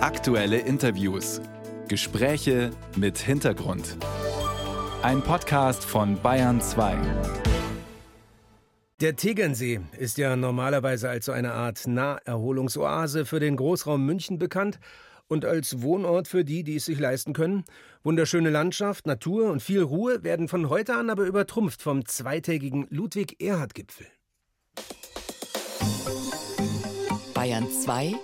Aktuelle Interviews. Gespräche mit Hintergrund. Ein Podcast von Bayern 2. Der Tegernsee ist ja normalerweise als so eine Art Naherholungsoase für den Großraum München bekannt und als Wohnort für die, die es sich leisten können. Wunderschöne Landschaft, Natur und viel Ruhe werden von heute an aber übertrumpft vom zweitägigen Ludwig-Erhard-Gipfel. Bayern 2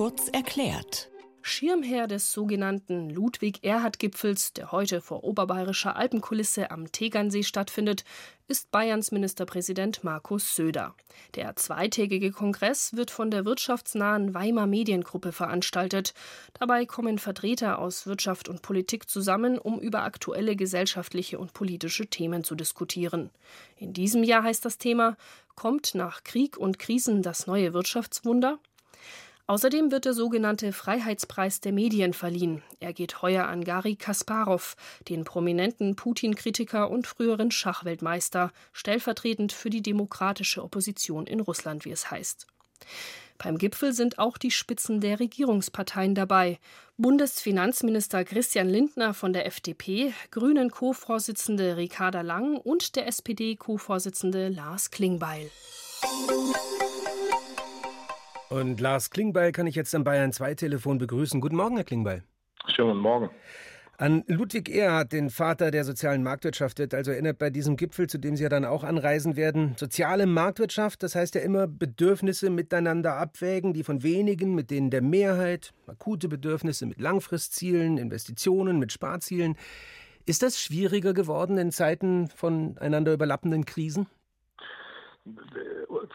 kurz erklärt. Schirmherr des sogenannten Ludwig-Erhard-Gipfels, der heute vor oberbayerischer Alpenkulisse am Tegernsee stattfindet, ist Bayerns Ministerpräsident Markus Söder. Der zweitägige Kongress wird von der wirtschaftsnahen Weimar Mediengruppe veranstaltet. Dabei kommen Vertreter aus Wirtschaft und Politik zusammen, um über aktuelle gesellschaftliche und politische Themen zu diskutieren. In diesem Jahr heißt das Thema Kommt nach Krieg und Krisen das neue Wirtschaftswunder? Außerdem wird der sogenannte Freiheitspreis der Medien verliehen. Er geht heuer an Gary Kasparov, den prominenten Putin-Kritiker und früheren Schachweltmeister, stellvertretend für die demokratische Opposition in Russland, wie es heißt. Beim Gipfel sind auch die Spitzen der Regierungsparteien dabei. Bundesfinanzminister Christian Lindner von der FDP, Grünen Co-Vorsitzende Ricarda Lang und der SPD Co-Vorsitzende Lars Klingbeil. Und Lars Klingbeil kann ich jetzt am Bayern 2 Telefon begrüßen. Guten Morgen, Herr Klingbeil. Schönen guten Morgen. An Ludwig Erhard, den Vater der sozialen Marktwirtschaft, wird also erinnert bei diesem Gipfel, zu dem Sie ja dann auch anreisen werden. Soziale Marktwirtschaft, das heißt ja immer Bedürfnisse miteinander abwägen, die von wenigen mit denen der Mehrheit, akute Bedürfnisse mit Langfristzielen, Investitionen, mit Sparzielen. Ist das schwieriger geworden in Zeiten von einander überlappenden Krisen?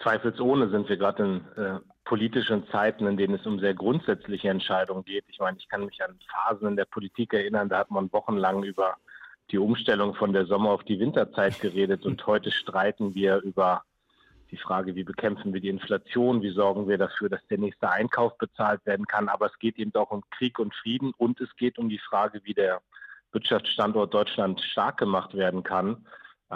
Zweifelsohne sind wir gerade in äh, politischen Zeiten, in denen es um sehr grundsätzliche Entscheidungen geht. Ich meine, ich kann mich an Phasen in der Politik erinnern, da hat man wochenlang über die Umstellung von der Sommer- auf die Winterzeit geredet und heute streiten wir über die Frage, wie bekämpfen wir die Inflation, wie sorgen wir dafür, dass der nächste Einkauf bezahlt werden kann. Aber es geht eben auch um Krieg und Frieden und es geht um die Frage, wie der Wirtschaftsstandort Deutschland stark gemacht werden kann.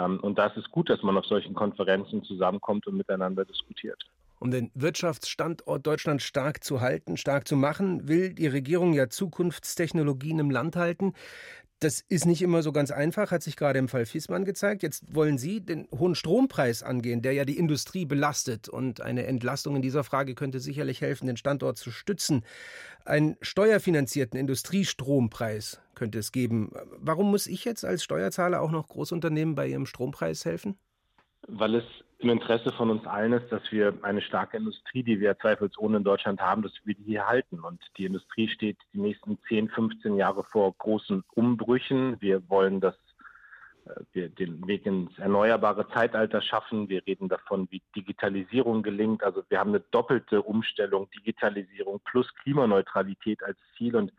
Ähm, und da ist gut, dass man auf solchen Konferenzen zusammenkommt und miteinander diskutiert. Um den Wirtschaftsstandort Deutschland stark zu halten, stark zu machen, will die Regierung ja Zukunftstechnologien im Land halten. Das ist nicht immer so ganz einfach, hat sich gerade im Fall Fiesmann gezeigt. Jetzt wollen Sie den hohen Strompreis angehen, der ja die Industrie belastet. Und eine Entlastung in dieser Frage könnte sicherlich helfen, den Standort zu stützen. Einen steuerfinanzierten Industriestrompreis könnte es geben. Warum muss ich jetzt als Steuerzahler auch noch Großunternehmen bei ihrem Strompreis helfen? Weil es im Interesse von uns allen ist, dass wir eine starke Industrie, die wir zweifelsohne in Deutschland haben, dass wir die hier halten. Und die Industrie steht die nächsten 10, 15 Jahre vor großen Umbrüchen. Wir wollen, dass äh, wir den Weg ins erneuerbare Zeitalter schaffen. Wir reden davon, wie Digitalisierung gelingt. Also wir haben eine doppelte Umstellung, Digitalisierung plus Klimaneutralität als Ziel. Und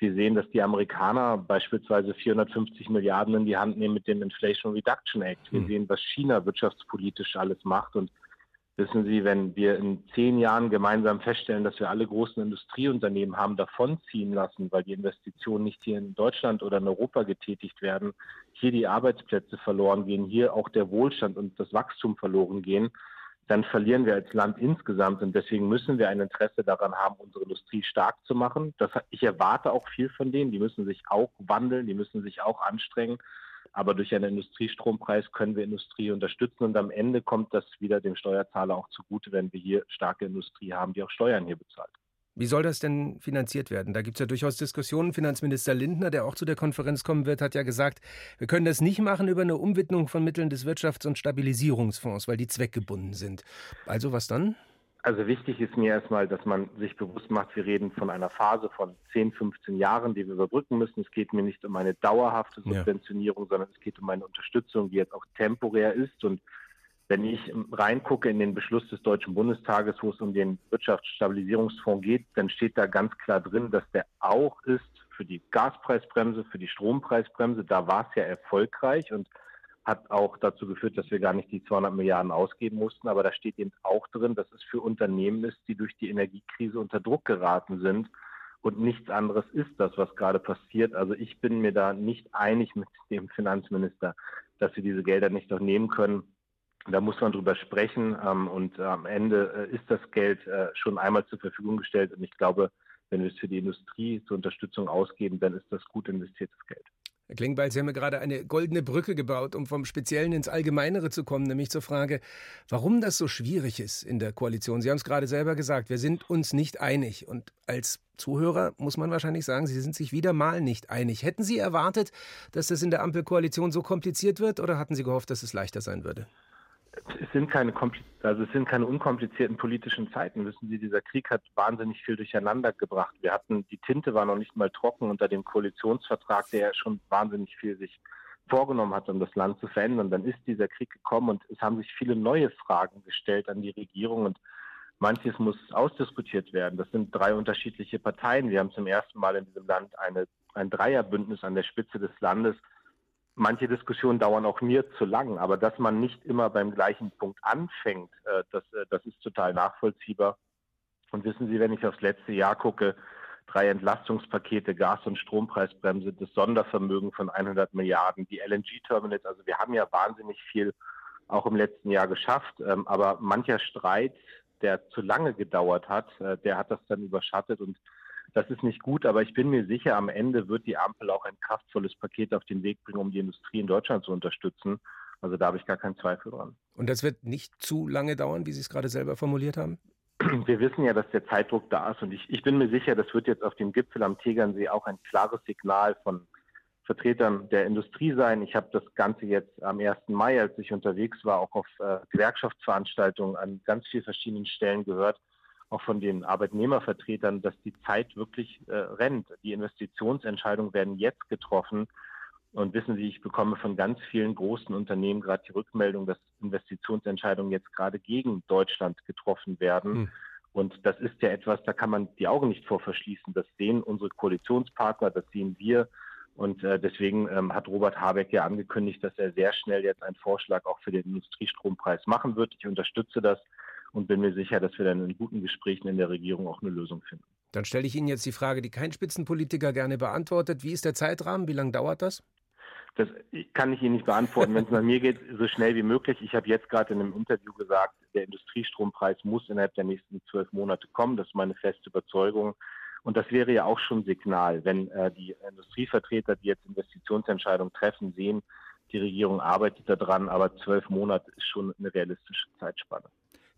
wir sehen, dass die Amerikaner beispielsweise 450 Milliarden in die Hand nehmen mit dem Inflation Reduction Act. Wir mhm. sehen, was China wirtschaftspolitisch alles macht. Und wissen Sie, wenn wir in zehn Jahren gemeinsam feststellen, dass wir alle großen Industrieunternehmen haben davonziehen lassen, weil die Investitionen nicht hier in Deutschland oder in Europa getätigt werden, hier die Arbeitsplätze verloren gehen, hier auch der Wohlstand und das Wachstum verloren gehen, dann verlieren wir als Land insgesamt. Und deswegen müssen wir ein Interesse daran haben, unsere Industrie stark zu machen. Das, ich erwarte auch viel von denen. Die müssen sich auch wandeln, die müssen sich auch anstrengen. Aber durch einen Industriestrompreis können wir Industrie unterstützen. Und am Ende kommt das wieder dem Steuerzahler auch zugute, wenn wir hier starke Industrie haben, die auch Steuern hier bezahlt. Wie soll das denn finanziert werden? Da gibt es ja durchaus Diskussionen. Finanzminister Lindner, der auch zu der Konferenz kommen wird, hat ja gesagt, wir können das nicht machen über eine Umwidmung von Mitteln des Wirtschafts- und Stabilisierungsfonds, weil die zweckgebunden sind. Also was dann? Also wichtig ist mir erstmal, dass man sich bewusst macht, wir reden von einer Phase von 10, 15 Jahren, die wir überbrücken müssen. Es geht mir nicht um eine dauerhafte Subventionierung, ja. sondern es geht um eine Unterstützung, die jetzt auch temporär ist und wenn ich reingucke in den Beschluss des Deutschen Bundestages, wo es um den Wirtschaftsstabilisierungsfonds geht, dann steht da ganz klar drin, dass der auch ist für die Gaspreisbremse, für die Strompreisbremse. Da war es ja erfolgreich und hat auch dazu geführt, dass wir gar nicht die 200 Milliarden ausgeben mussten. Aber da steht eben auch drin, dass es für Unternehmen ist, die durch die Energiekrise unter Druck geraten sind. Und nichts anderes ist das, was gerade passiert. Also ich bin mir da nicht einig mit dem Finanzminister, dass wir diese Gelder nicht noch nehmen können. Da muss man drüber sprechen ähm, und am Ende äh, ist das Geld äh, schon einmal zur Verfügung gestellt und ich glaube, wenn wir es für die Industrie zur Unterstützung ausgeben, dann ist das gut investiertes Geld. Herr Klingbeil, Sie haben ja gerade eine goldene Brücke gebaut, um vom Speziellen ins Allgemeinere zu kommen, nämlich zur Frage, warum das so schwierig ist in der Koalition. Sie haben es gerade selber gesagt, wir sind uns nicht einig. Und als Zuhörer muss man wahrscheinlich sagen, Sie sind sich wieder mal nicht einig. Hätten Sie erwartet, dass das in der Ampelkoalition so kompliziert wird oder hatten Sie gehofft, dass es leichter sein würde? Es sind keine also es sind keine unkomplizierten politischen Zeiten. Wissen Sie, dieser Krieg hat wahnsinnig viel durcheinander gebracht. Wir hatten die Tinte war noch nicht mal trocken unter dem Koalitionsvertrag, der schon wahnsinnig viel sich vorgenommen hat, um das Land zu verändern. Dann ist dieser Krieg gekommen und es haben sich viele neue Fragen gestellt an die Regierung und manches muss ausdiskutiert werden. Das sind drei unterschiedliche Parteien. Wir haben zum ersten Mal in diesem Land eine, ein Dreierbündnis an der Spitze des Landes manche Diskussionen dauern auch mir zu lang, aber dass man nicht immer beim gleichen Punkt anfängt, äh, das, äh, das ist total nachvollziehbar. Und wissen Sie, wenn ich aufs letzte Jahr gucke, drei Entlastungspakete, Gas- und Strompreisbremse, das Sondervermögen von 100 Milliarden, die LNG-Terminals, also wir haben ja wahnsinnig viel auch im letzten Jahr geschafft, ähm, aber mancher Streit, der zu lange gedauert hat, äh, der hat das dann überschattet und das ist nicht gut, aber ich bin mir sicher, am Ende wird die Ampel auch ein kraftvolles Paket auf den Weg bringen, um die Industrie in Deutschland zu unterstützen. Also da habe ich gar keinen Zweifel dran. Und das wird nicht zu lange dauern, wie Sie es gerade selber formuliert haben? Wir wissen ja, dass der Zeitdruck da ist und ich, ich bin mir sicher, das wird jetzt auf dem Gipfel am Tegernsee auch ein klares Signal von Vertretern der Industrie sein. Ich habe das Ganze jetzt am 1. Mai, als ich unterwegs war, auch auf äh, Gewerkschaftsveranstaltungen an ganz vielen verschiedenen Stellen gehört auch von den Arbeitnehmervertretern, dass die Zeit wirklich äh, rennt. Die Investitionsentscheidungen werden jetzt getroffen. Und wissen Sie, ich bekomme von ganz vielen großen Unternehmen gerade die Rückmeldung, dass Investitionsentscheidungen jetzt gerade gegen Deutschland getroffen werden. Hm. Und das ist ja etwas, da kann man die Augen nicht vor verschließen. Das sehen unsere Koalitionspartner, das sehen wir. Und äh, deswegen ähm, hat Robert Habeck ja angekündigt, dass er sehr schnell jetzt einen Vorschlag auch für den Industriestrompreis machen wird. Ich unterstütze das und bin mir sicher, dass wir dann in guten Gesprächen in der Regierung auch eine Lösung finden. Dann stelle ich Ihnen jetzt die Frage, die kein Spitzenpolitiker gerne beantwortet. Wie ist der Zeitrahmen? Wie lange dauert das? Das kann ich Ihnen nicht beantworten. Wenn es nach mir geht, so schnell wie möglich. Ich habe jetzt gerade in einem Interview gesagt, der Industriestrompreis muss innerhalb der nächsten zwölf Monate kommen. Das ist meine feste Überzeugung. Und das wäre ja auch schon Signal, wenn äh, die Industrievertreter, die jetzt Investitionsentscheidungen treffen, sehen, die Regierung arbeitet daran, aber zwölf Monate ist schon eine realistische Zeitspanne.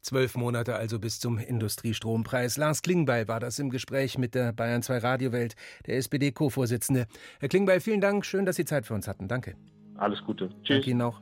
Zwölf Monate also bis zum Industriestrompreis. Lars Klingbeil war das im Gespräch mit der Bayern 2 Radiowelt, der SPD-Co-Vorsitzende. Herr Klingbeil, vielen Dank. Schön, dass Sie Zeit für uns hatten. Danke. Alles Gute. Tschüss. Danke Ihnen auch.